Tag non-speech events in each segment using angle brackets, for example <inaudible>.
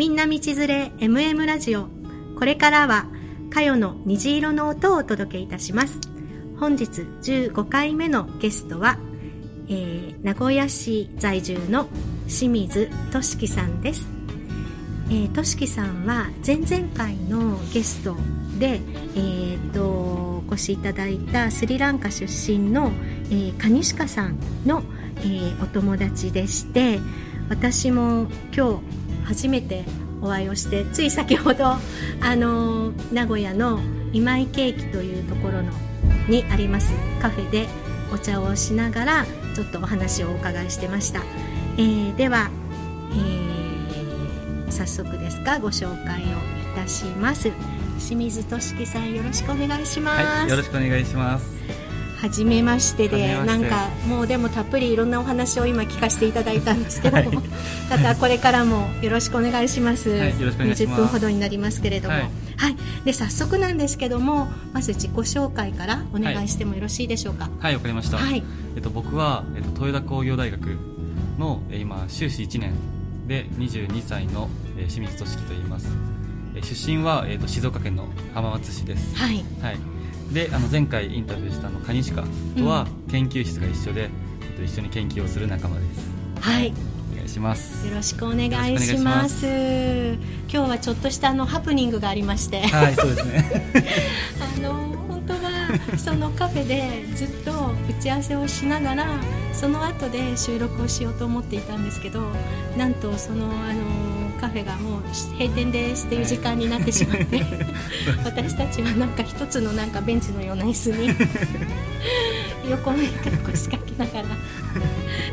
みんな道連れ MM ラジオ。これからはかよの虹色の音をお届けいたします。本日15回目のゲストは、えー、名古屋市在住の清水俊樹さんです。えー、としきさんは前々回のゲストで、えーと、お越しいただいたスリランカ出身の、えー、カニシカさんの、えー、お友達でして私も今日初めてお会いをしてつい先ほど、あの名古屋の今井ケーキというところのにありますカフェでお茶をしながらちょっとお話をお伺いしてました、えー、では、えー、早速ですがご紹介をいたします。清水俊樹さんよろしくお願いします、はい、よろしくお願いします。初めましてでなんかもうでもたっぷりいろんなお話を今聞かせていただいたんですけども、はい、<laughs> ただこれからもよろしくお願いします、はい、よろしくお願いします。20分ほどになりますけれども、はい、はい、で早速なんですけどもまず自己紹介からお願いしてもよろしいでしょうか？はいわ、かりました、はい。えっと、僕は、えっと、豊田工業大学の今修士1年で22歳の、えー、清水俊樹と言います、えー、出身は、えっと、静岡県の浜松市です。はい、はいであの前回インタビューしたのカニシカとは研究室が一緒で、うん、一緒に研究をする仲間です。はい。お願いします。よろしくお願いします。今日はちょっとしたあのハプニングがありまして。はいそうですね。<laughs> あの本当はそのカフェでずっと打ち合わせをしながらその後で収録をしようと思っていたんですけどなんとそのあのカフェがもう閉店ですっていう時間になってしまって <laughs> 私たちはなんか一つのなんかベンチのような椅子に <laughs> 横向いて腰掛けながら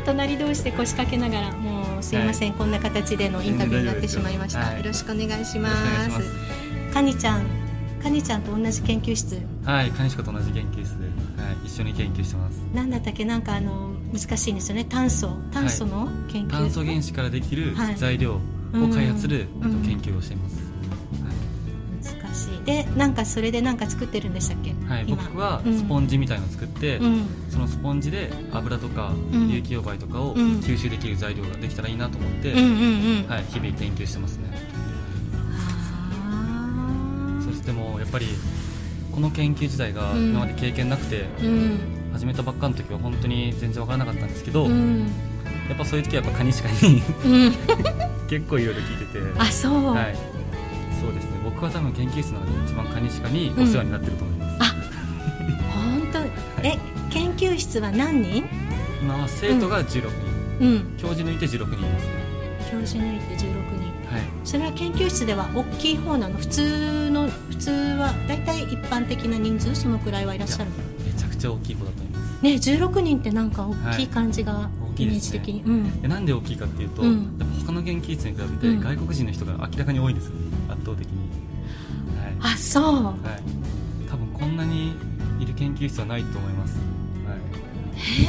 隣同士で腰掛けながらもうすいません、はい、こんな形でのインタビューになってしまいました、はい、よろしくお願いします。かにちゃんかにちゃんと同じ研究室。はいかにしかと同じ研究室で、はい、一緒に研究してます。なんだったっけ？なんかあの難しいんですよね。炭素炭素の研究、はい、炭素原子からできる材料、を開発する、うん、研究をしています、はい、難しい。でなんかそれで何か作ってるんでしたっけ？はい。僕はスポンジみたいのを作って、うん、そのスポンジで油とか有機溶媒とかを吸収できる材料ができたらいいなと思って、はい、日々研究してますね。そしてもやっぱりこの研究自体が今まで経験なくて、始めたばっかの時は本当に全然わからなかったんですけど、やっぱそういう時はやっぱカニしかに結構いろいろ聞いてて。あそう、はい、そうですね。僕は多分研究室の中で一番カニシカにお世話になってると思います、うん、あ本当、はい、え研究室は何人？今は生徒が16人、うん、教授抜いて16人います教授抜いて16人。はい。それは研究室では大きい方なの？普通の普通は大体一般的な人数？そのくらいはいらっしゃるめちゃくちゃ大きい方だと思います。ね16人ってなんか大きい感じが、はい。イメージ的に、うん、なんで大きいかっていうと、うん、他の研究室に比べて外国人の人が明らかに多いんですよ、圧倒的に、はい、あそう、はい、多分こんなにいる研究室はないと思います、はい、へえ、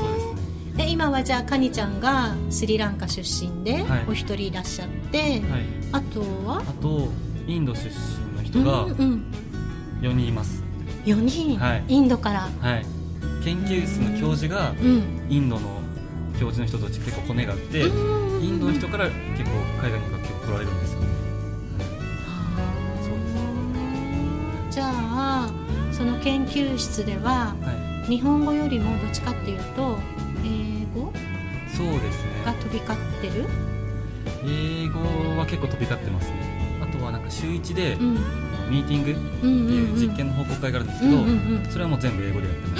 そうですね。で今はじゃあカニちゃんがスリランカ出身でお一人いらっしゃって、はい、あとは？あとインド出身の人が4人います、うんうん、4人、はい、インドから？はい。研究室の教授がインドの教授の人たち結構骨があってインドの人から結構海外に学級来られるんですよ、じゃあその研究室では、はい、日本語よりもどっちかっていうと英語そうですね。が飛び交ってる？英語は結構飛び交ってますね。あとはなんか週1で、ミーティングっていう実験の報告会があるんですけど、それはもう全部英語でやってま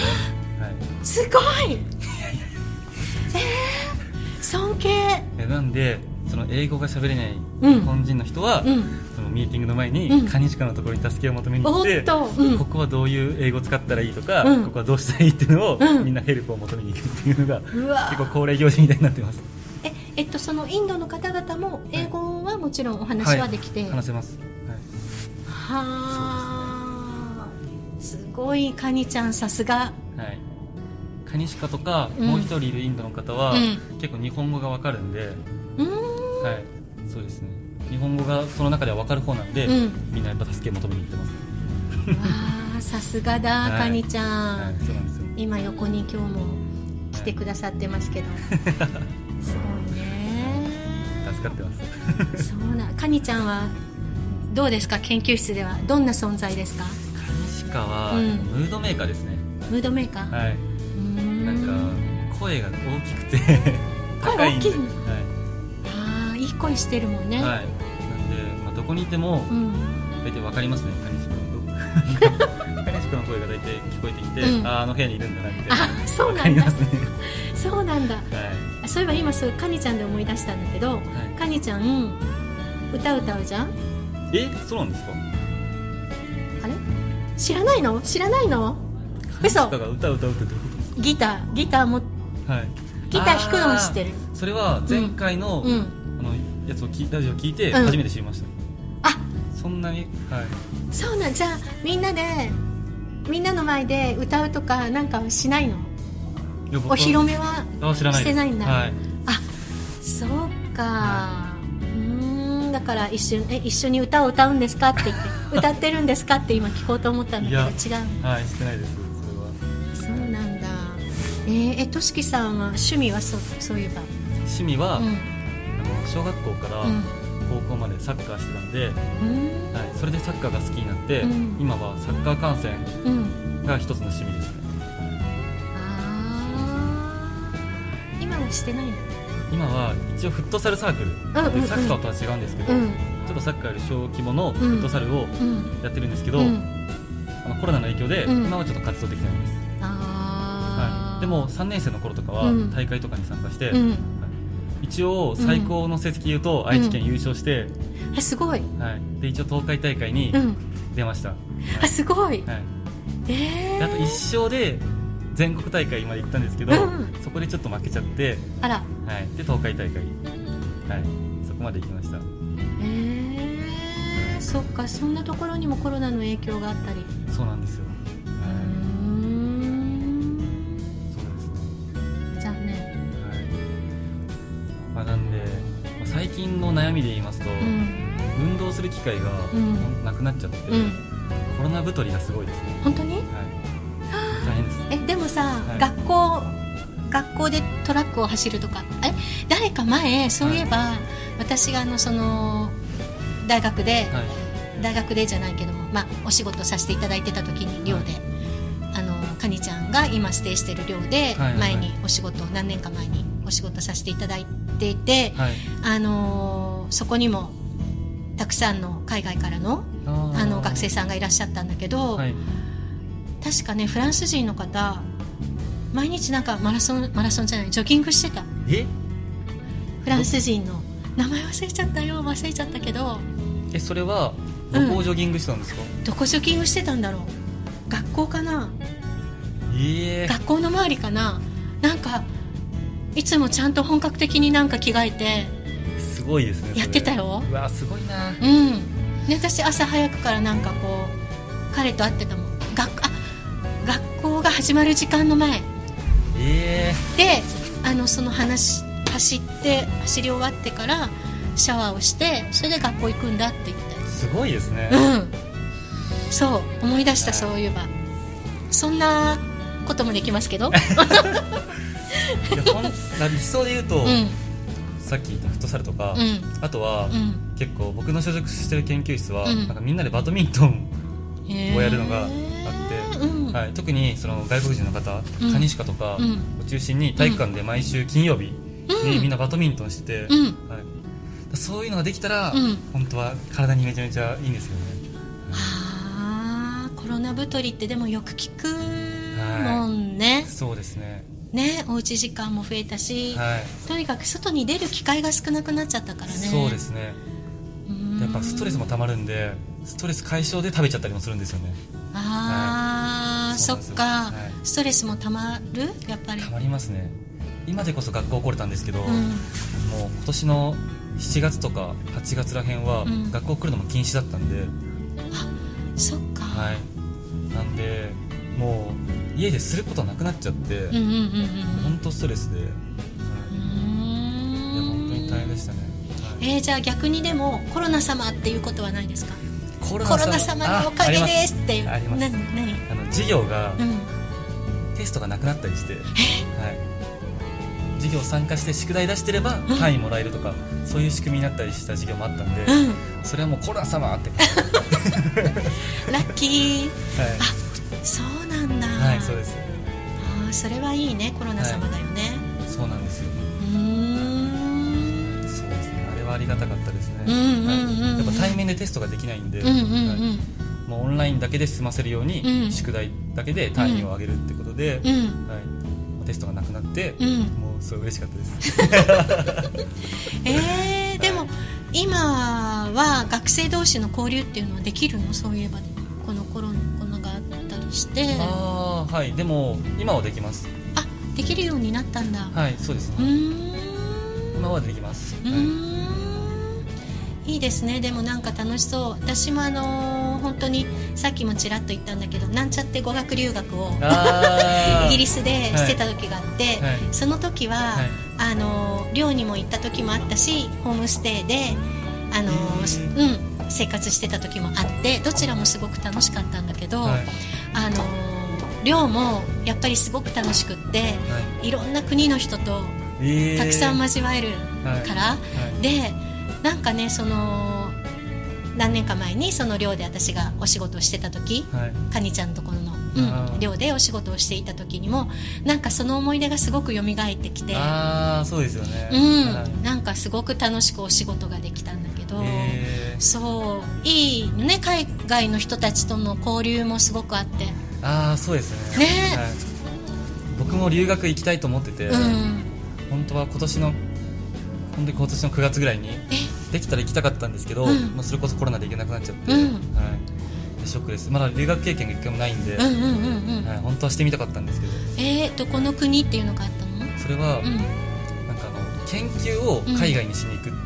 す。すごいえー、尊敬なんでその英語が喋れない日本人の人は、うん、そのミーティングの前に、うん、カニシカのところに助けを求めに行って、うん、ここはどういう英語を使ったらいいとか、ここはどうしたらいいっていうのを、みんなヘルプを求めに行くっていうのが結構恒例行事みたいになってます。ええっとそのインドの方々も英語はもちろんお話はできて、はい、話せます。はい、はあ。すごいカニちゃんさすが。はいカニシカとか、もう一人いるインドの方は、結構日本語がわかるんで、はい、そうですね。日本語がその中では分かる方なんで、みんなやっぱ助け求めに行ってます。あさすがだ、はい、カニちゃん、今横に今日も来てくださってますけど、すごいね。助か使ってます。そうなカニちゃんはどうですか？研究室では。どんな存在ですか？カニシカは、うん。ムードメーカーですね。ムードメーカー、はい声が大きくて <laughs> 高いんで大きい。はああいい声してるもんね、い、はい、なんで、まあ、どこにいてもうん。大体わかりますねカニシカの <laughs> カニシカの声が大体聞こえてきて、うん。あああの部屋にいるんだなみたいな。あそうわなんだ。かりますね。そうなんだ。はい。そういえば今そうカニちゃんで思い出したんだけどはい。カニちゃん歌歌うじゃん？えそうなんですか？あれ？知らないの？知らないの？嘘。ギターギターもとはい。ギター弾くのは知ってる。それは前回の,、うん。あのやつを聞いラジオ聞いてうん。初めて知りました、あ。そんなに？はい。そうなんじゃあみんなでみんなの前で歌うとかなんかはしないの？いや僕はお披露目はあ知らないです。してないんだ。はい。あそうか。うーんだから一瞬え一緒に歌を歌うんですかって言って歌ってるんですかって今聞こうと思ったんだけどいや違うはいしてないですえー、えとしきさんは趣味はそうそういえば？趣味は、うん。あの小学校からうん。高校までサッカーしてたんで、うん。はい、それでサッカーが好きになって、うん。今はサッカー観戦うん。が一つの趣味ですね。あー。今はしてないの？今は一応フットサルサークル、でサッカーとは違うんですけど、うん。ちょっとサッカーより小規模のフットサルをうん。やってるんですけど、うん。あのコロナの影響で、うん。今はちょっと活動できてないんです、でも3年生の頃とかはうん。大会とかに参加して、うん。一応最高の成績言うと愛知県優勝して、えすごい。はい、で一応東海大会にうん。出ました、あすごい。はい、えであと1勝で全国大会まで行ったんですけど、うんそこでちょっと負けちゃって、あら。はい、で東海大会、はい、そこまで行きました。えー、そっかそんなところにもコロナの影響があったり。そうなんですよ、まあ、なんで、まあ最近の悩みで言いますと、うん。運動する機会がん。なくなっちゃって、うん。コロナ太りがすごいですね、本当に？はい、大変です。えでもさ、はい。学校学校でトラックを走るとかえ？誰か前そういえば、私があのその大学で、はい。大学でじゃないけども、まあ、お仕事させていただいてた時に寮で、あのカニちゃんが今ステイしてる寮で、はいはい前にお仕事何年か前にお仕事させていただいていて、はい。あのーそこにもたくさんの海外からのあの学生さんがいらっしゃったんだけど、はい。確かねフランス人の方毎日なんかマラソンマラソンじゃないジョギングしてた。え？フランス人の。名前忘れちゃったよ忘れちゃったけど。えそれはどこをジョギングしてたんですか、どこジョギングしてたんだろう。学校かな。ええ学校の周りかな。なんかいつもちゃんと本格的になんか着替えてすごいですねやってたよ。うわすごいな。うん。で私朝早くからなんかこう彼と会ってたもん。学あ学校が始まる時間の前。えであのその話走って走り終わってからシャワーをしてそれで学校行くんだって言ってえすごいですね、うん。そう思い出したはいそういえば。そんなこともできますけど <laughs> いやほん理想で言うと、うん。さっき言ったフットサルとか、うん。あとは、うん。結構僕の所属してる研究室は、うん。なんかみんなでバドミントン、をやるのがあってうんはい、特にその外国人の方、うん。カニシカとかうん。を中心に体育館で毎週金曜日にみんなバドミントンしてて、うん。はい、そういうのができたら、うん。本当は体にめちゃめちゃいいんですよね。あーコロナ太りってでもよく聞くもんね、そうですねねおうち時間も増えたし、はい、とにかく外に出る機会が少なくなっちゃったからね。そうですね。うん。やっぱストレスもたまるんでストレス解消で食べちゃったりもするんですよね。ああ、はい。そっか、はい。ストレスもたまる？やっぱり。たまりますね。今でこそ学校来れたんですけど、うん。もう今年の7月とか8月らへんはうん。学校来るのも禁止だったんで、そっか、はい。なんでもう家ですることなくなっちゃって、うんうんうんうん本当ストレスで、はい、いや本当に大変でしたね、はいえー、じゃあ逆にでもコロナ様っていうことはないですか？コロナ様？のおかげですっていう。ああります。あの授業がうん。テストがなくなったりして、はい、授業参加して宿題出してれば単位もらえるとか、そういう仕組みになったりした授業もあったんで、うん。それはもうコロナ様って <laughs> ラッキー。はそうなんだ、い、はい、そうです。あーそれはいいねコロナ様だよね、そうなんですよ。うーん。そうですね。あれはありがたかったですね、うんうんうんうん。はい。やっぱ対面でテストができないんで、うんうんうん、はい。もうオンラインだけで済ませるように、うん。宿題だけで単位を上げるってことで、うん。はい、テストがなくなって、うん。もうすごい嬉しかったです。<laughs> えー、でも今は学生同士の交流っていうのはできるの？そういえばこのコロナがあったりして。ああはい。でも今はできます。あできるようになったんだ、はいそうですうん。今はできます、はいん。い。いですね。でもなんか楽しそう。私もあのー本当にさっきもちらっと言ったんだけどなんちゃって語学留学を <laughs> イギリスでしてた時があって、はい。その時は、はい。あの寮にも行った時もあったしホームステイであの、へー。うん、生活してた時もあってどちらもすごく楽しかったんだけど、はいあの寮もやっぱりすごく楽しくってはい。ろんな国の人とえー。たくさん交わえるから、はい。でなんかねその何年か前にその寮で私がお仕事をしてた時はい。カニちゃんのところの、うん、寮でお仕事をしていた時にもなんかその思い出がすごく蘇ってきて、ああそうですよね。うんはい。なんかすごく楽しくお仕事ができたんだけど、えーそういいね海外の人たちとの交流もすごくあって。ああそうですね。ね。はい、僕も留学行きたいと思ってて、うん。本当は今年の本当に今年の9月ぐらいにえ？できたら行きたかったんですけど、うん。まあ、それこそコロナで行けなくなっちゃって、うん。はい、でショックです。まだ留学経験が一回もないんで、はい、本当はしてみたかったんですけど。えー、どこの国っていうのがあったの？それは、うん。なんかあの研究を海外にしに行くっていう、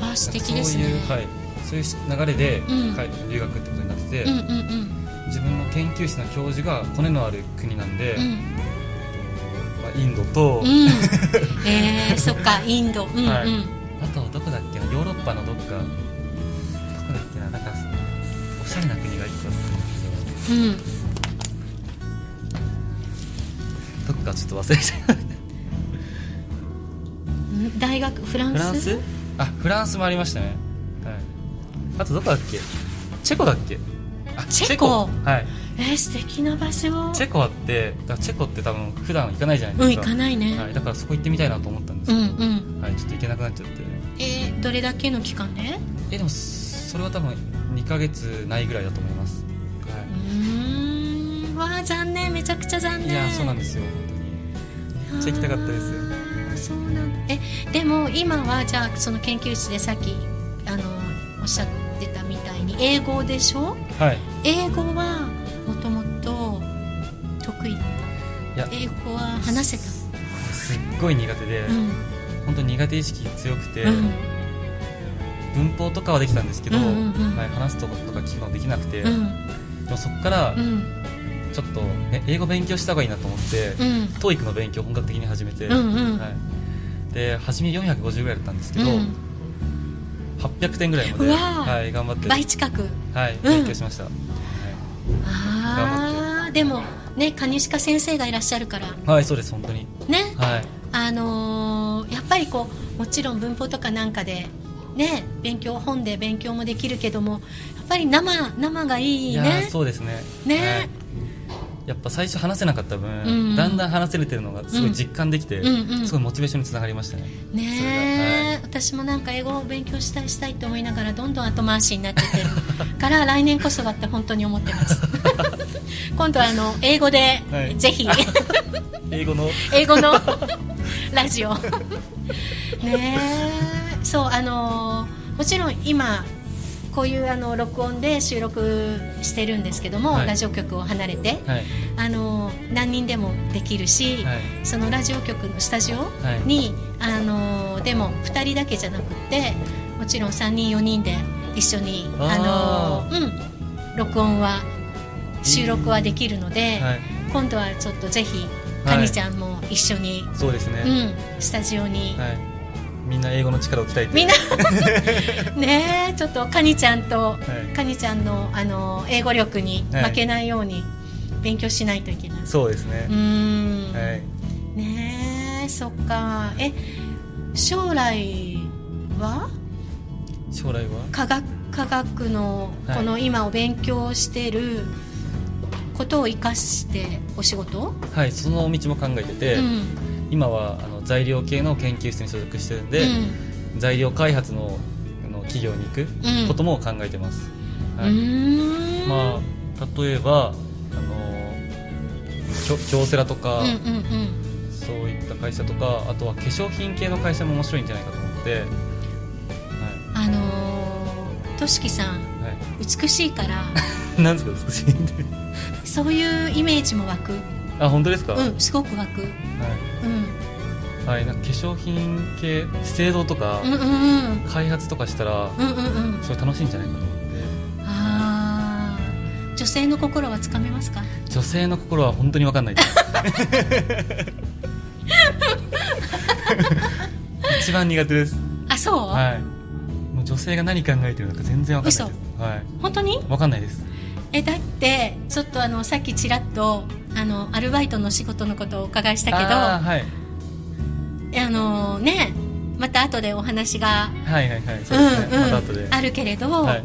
あ素敵ですね。そういう,、はい、そういう流れで、うん。海留学ってことになってて、うんうんうん。自分の研究室の教授がコネのある国なんで、うん。まあ、インドと、うん。<laughs> えー、そっかインド。うんうん、はい。あとどこだっけなヨーロッパのどっか。どこだっけななんかおしゃれな国が一個あった。んですうん。けどどっかちょっと忘れちゃいう <laughs> ん？大学フランス？フランス？あフランスもありましたね。はいあとどこだっけ？チェコだっけ？あチェコ？はい。えー、素敵な場所。チェコあってチェコって多分普段行かないじゃないですか。うん行かないね、はい、だからそこ行ってみたいなと思ったんですうけど、んうん。はい、ちょっと行けなくなっちゃって。えー、どれだけの期間で？えでもそれは多分2ヶ月ないぐらいだと思います、うはーん。わあ残念。めちゃくちゃ残い、念。いやそうなんですよ。めっちゃ行きたかったですよ。そうなんだ。えでも今はじゃあその研究室でさっきあのおっしゃっ英語でしょ？はい。英語はもともと得意だった。英語は話せた。すっごい苦手で、うん。本当に苦手意識強くて、うん。文法とかはできたんですけど、うんうんうん。はい、話すとことか聞くのできなくて、でうん。もそこからうん。ちょっと、ね、英語勉強した方がいいなと思って、うん。TOEIC の勉強を本格的に始めて、うんうん。はい、で初め450ぐらいだったんですけど、うん800点ぐらいまで、はい、頑張って、倍近く。はい、うん。勉強しました、はい。ああでもね蟹鹿先生がいらっしゃるから。はい、そうです本当に。ね。はい。あのーやっぱりこうもちろん文法とかなんかでね勉強本で勉強もできるけどもやっぱり生生がいいね。そうですね。ね。はいやっぱ最初話せなかった分、うんだんだん話せれてるのがすごい実感できて、うんうん。すごいモチベーションにつながりましたね、ねえ、私もなんか英語を勉強したいしたいと思いながらどんどん後回しになっててるから来年こそはって本当に思ってます。<laughs> 今度はあの英語で、はい。ぜひ。英語の？英語の <laughs> ラジオ。ねえ。そうあのもちろん今こういうあの録音で収録してるんですけども、はい。ラジオ局を離れてはい。あの何人でもできるし、はい。そのラジオ局のスタジオはい。に、あのでも2人だけじゃなくってもちろん3人4人で一緒にああの、うん、録音は収録はできるので、はい。今度はちょっとぜひはい。かにちゃんも一緒に、そうですね、うん、スタジオに、はい、みんな英語の力を鍛えてみんな。<laughs> ねえちょっとかにちゃんと、はい。かにちゃんのあの英語力に負けないように勉強しないといけない、そうですね。うー、ん、はい。ねええそっか。え将来は？将来は？科学科学のはい。この今お勉強してることを生かしてお仕事、はいその道も考えてて、うん今はあの材料系の研究室に所属してるんで、うん。材料開発のあの企業に行くうん。ことも考えてます、うはいまあ例えばあの京京セラとか、うんうんうん。そういった会社とかあとは化粧品系の会社も面白いんじゃないかと思って。はい。あのーとしきさんは美しいから。い <laughs> なんですか美しいんでそういうイメージも湧くあ本当ですか、はいうんすごく湧くうん。はい、なんか化粧品系資生堂とかうんうんうん。開発とかしたらうんうんうん。それ楽しいんじゃないかと思って。あー。女性の心はつかめますか？女性の心は本当に分かんないです。<laughs> 一番苦手です。あそう、はい。もう女性が何考えてるのか全然分かんないです。はい。本当に？分かんないです。えだってちょっとあのさっきちらっとあのアルバイトの仕事のことをお伺いしたけどあはい。のねまた後でお話が、あるけれど、は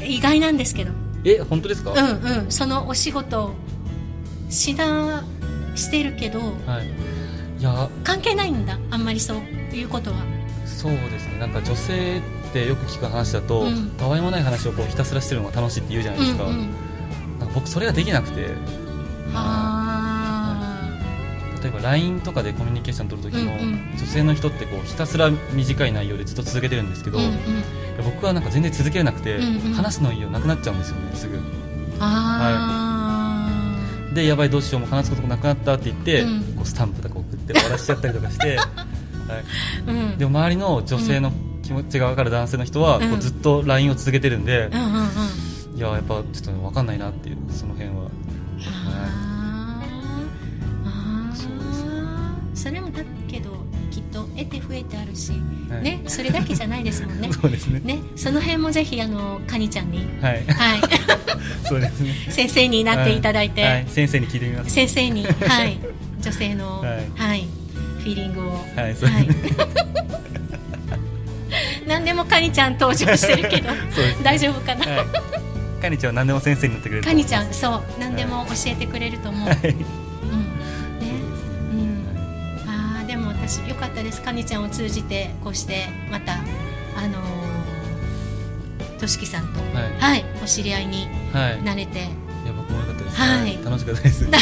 い、意外なんですけど。え本当ですか、うんうんそのお仕事しなしてるけどはい。いや。関係ないんだあんまりそういうことは。そうですね。なんか女性ってよく聞く話だと、うん。たわいもない話をこうひたすらしてるのが楽しいって言うじゃないですか,、うんうん。か僕それができなくて。あ例えば LINE とかでコミュニケーション取る時も、うんうん。女性の人ってこうひたすら短い内容でずっと続けてるんですけど、ーうんうん。僕はなんか全然続けれなくて、うんうん。話す内容なくなっちゃうんですよねすぐ。あでやばいどうしようもう話すことなくなったって言って、うん。こうスタンプとか送って終わらしちゃったりとかして、<laughs> はい、ーうん。でも周りの女性の気持ちが分かる男性の人は、うん。こうずっと LINE を続けてるんで、いややっぱちょっと分かんないなっていうその辺は増えてあるし、はい。ねそれだけじゃないですもんね。<laughs> そうですね。ねその辺もぜひあのカニちゃんに。はい。はい。<laughs> そうですね。先生になっていただいて、はい。はい。先生に聞いてみます。先生にはい。<laughs> 女性のははい。い、フィーリングを。はい何でもカニちゃん登場してるけど。大丈夫かな、はい。カニちゃんは何でも先生になってくれるとカニちゃんそう。何でも教えてくれると思う、私よかったです。カニちゃんを通じてこうしてまたあのーとしきさんとはい。はいお知り合いにはい。なれて。いや僕も良かったです、はい。楽しかったです。<laughs> <laughs>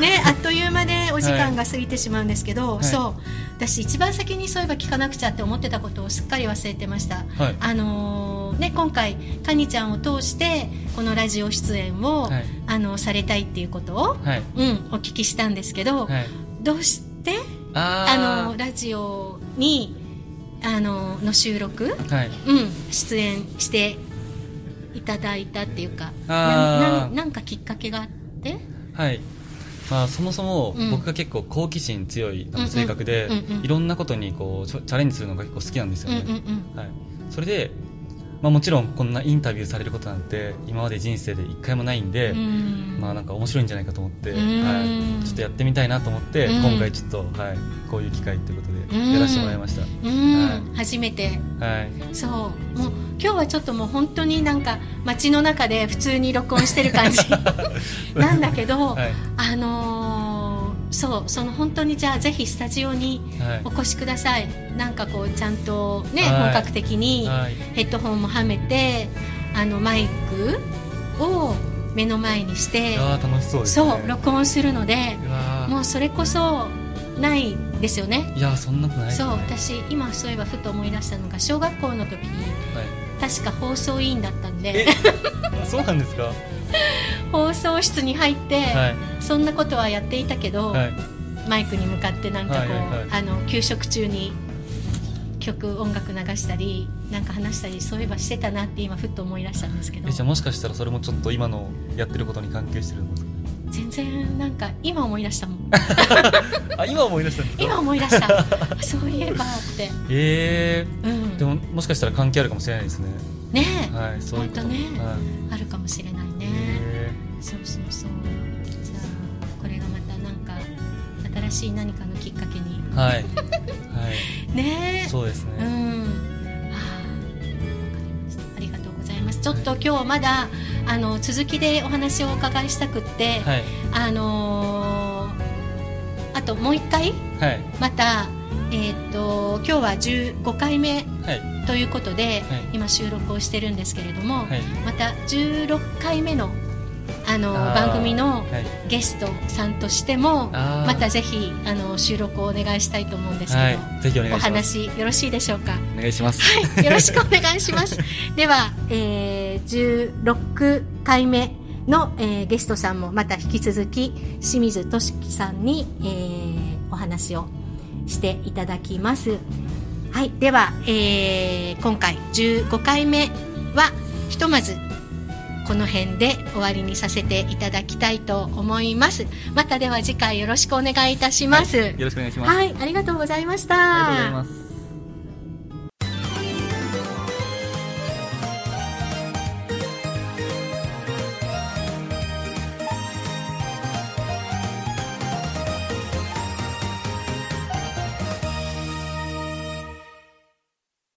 ねあっという間でお時間が過ぎてしまうんですけど、はい。そう。私一番先にそういえば聞かなくちゃって思ってたことをすっかり忘れてました。はい。あのーね今回カニちゃんを通してこのラジオ出演を、はい。あのされたいっていうことを、はい。うん、お聞きしたんですけど、はいどうして？ああのラジオにあのの収録、のはい。うん、出演していただいたっていうか。なななんかきっかけがあって？はい。まあ、そもそもうん。僕が結構好奇心強い性格で、いろんなことにこうチャレンジするのが結構好きなんですよね、はい、それで、まあ、もちろんこんなインタビューされることなんて今まで人生で一回もないんで、うん。まあなんか面白いんじゃないかと思って、うん。はい、ちょっとやってみたいなと思って、うん。今回ちょっと、はい、こういう機会ということうん。でやらせてもらいました、うん。はい。初めて。はい。そう。もう今日はちょっともう本当になんか街の中で普通に録音してる感じ。<laughs> なんだけど、はい。あのーそうその本当にじゃあぜひスタジオにはい。お越しください。なんかこうちゃんとね、はい。本格的にはい。ヘッドホンもはめてあのマイクを目の前にして楽しそうですね。そう録音するのでもうそれこそないですよね。いやーそんなことないですそうね私今そういえばふと思い出したのが小学校の時にはい。確か放送委員だったんで。えそうなんですか？<laughs> 放送室に入って、はい。そんなことはやっていたけど、はい。マイクに向かってなんかこう、はいはいはい。あの給食中に曲音楽流したりなんか話したりそういえばしてたなって今ふっと思い出したんですけど。えじゃあもしかしたらそれもちょっと今のやってることに関係してるんですか。全然なんか今思い出したもん。<laughs> あ今思い出した今思い出した。そういえばって。<laughs> え。うん。ー、でももしかしたら関係あるかもしれないですね。ねえ、はいそういうこと。ね。はい。あるかもしれないね、えそうそうそう。じゃあこれがまたなんか新しい何かのきっかけに。はい。<laughs> はい。ね。えそうですね、うん。はあわかりました。ありがとうございます。ちょっと今日まだあの続きでお話をお伺いしたくって、はい。あのーあともう一回はい。またえっ、と今日は15回目はい。ということで、はい。今収録をしてるんですけれども、はい。また16回目のあの番組のはい。ゲストさんとしてもあー。またぜひあの収録をお願いしたいと思うんですけど、はい。ぜひお願おいします。話よろしいでしょうか？お願いします。はい。よろしくお願いします。<laughs> では、えー、16回目の、えーゲストさんもまた引き続き清水俊樹さんに、えーお話をしていただきます。はい。では、えー今回15回目はひとまずこの辺で終わりにさせていただきたいと思います。またでは次回よろしくお願いいたします、よろしくお願いします。はい、ありがとうございました。ありがとうございます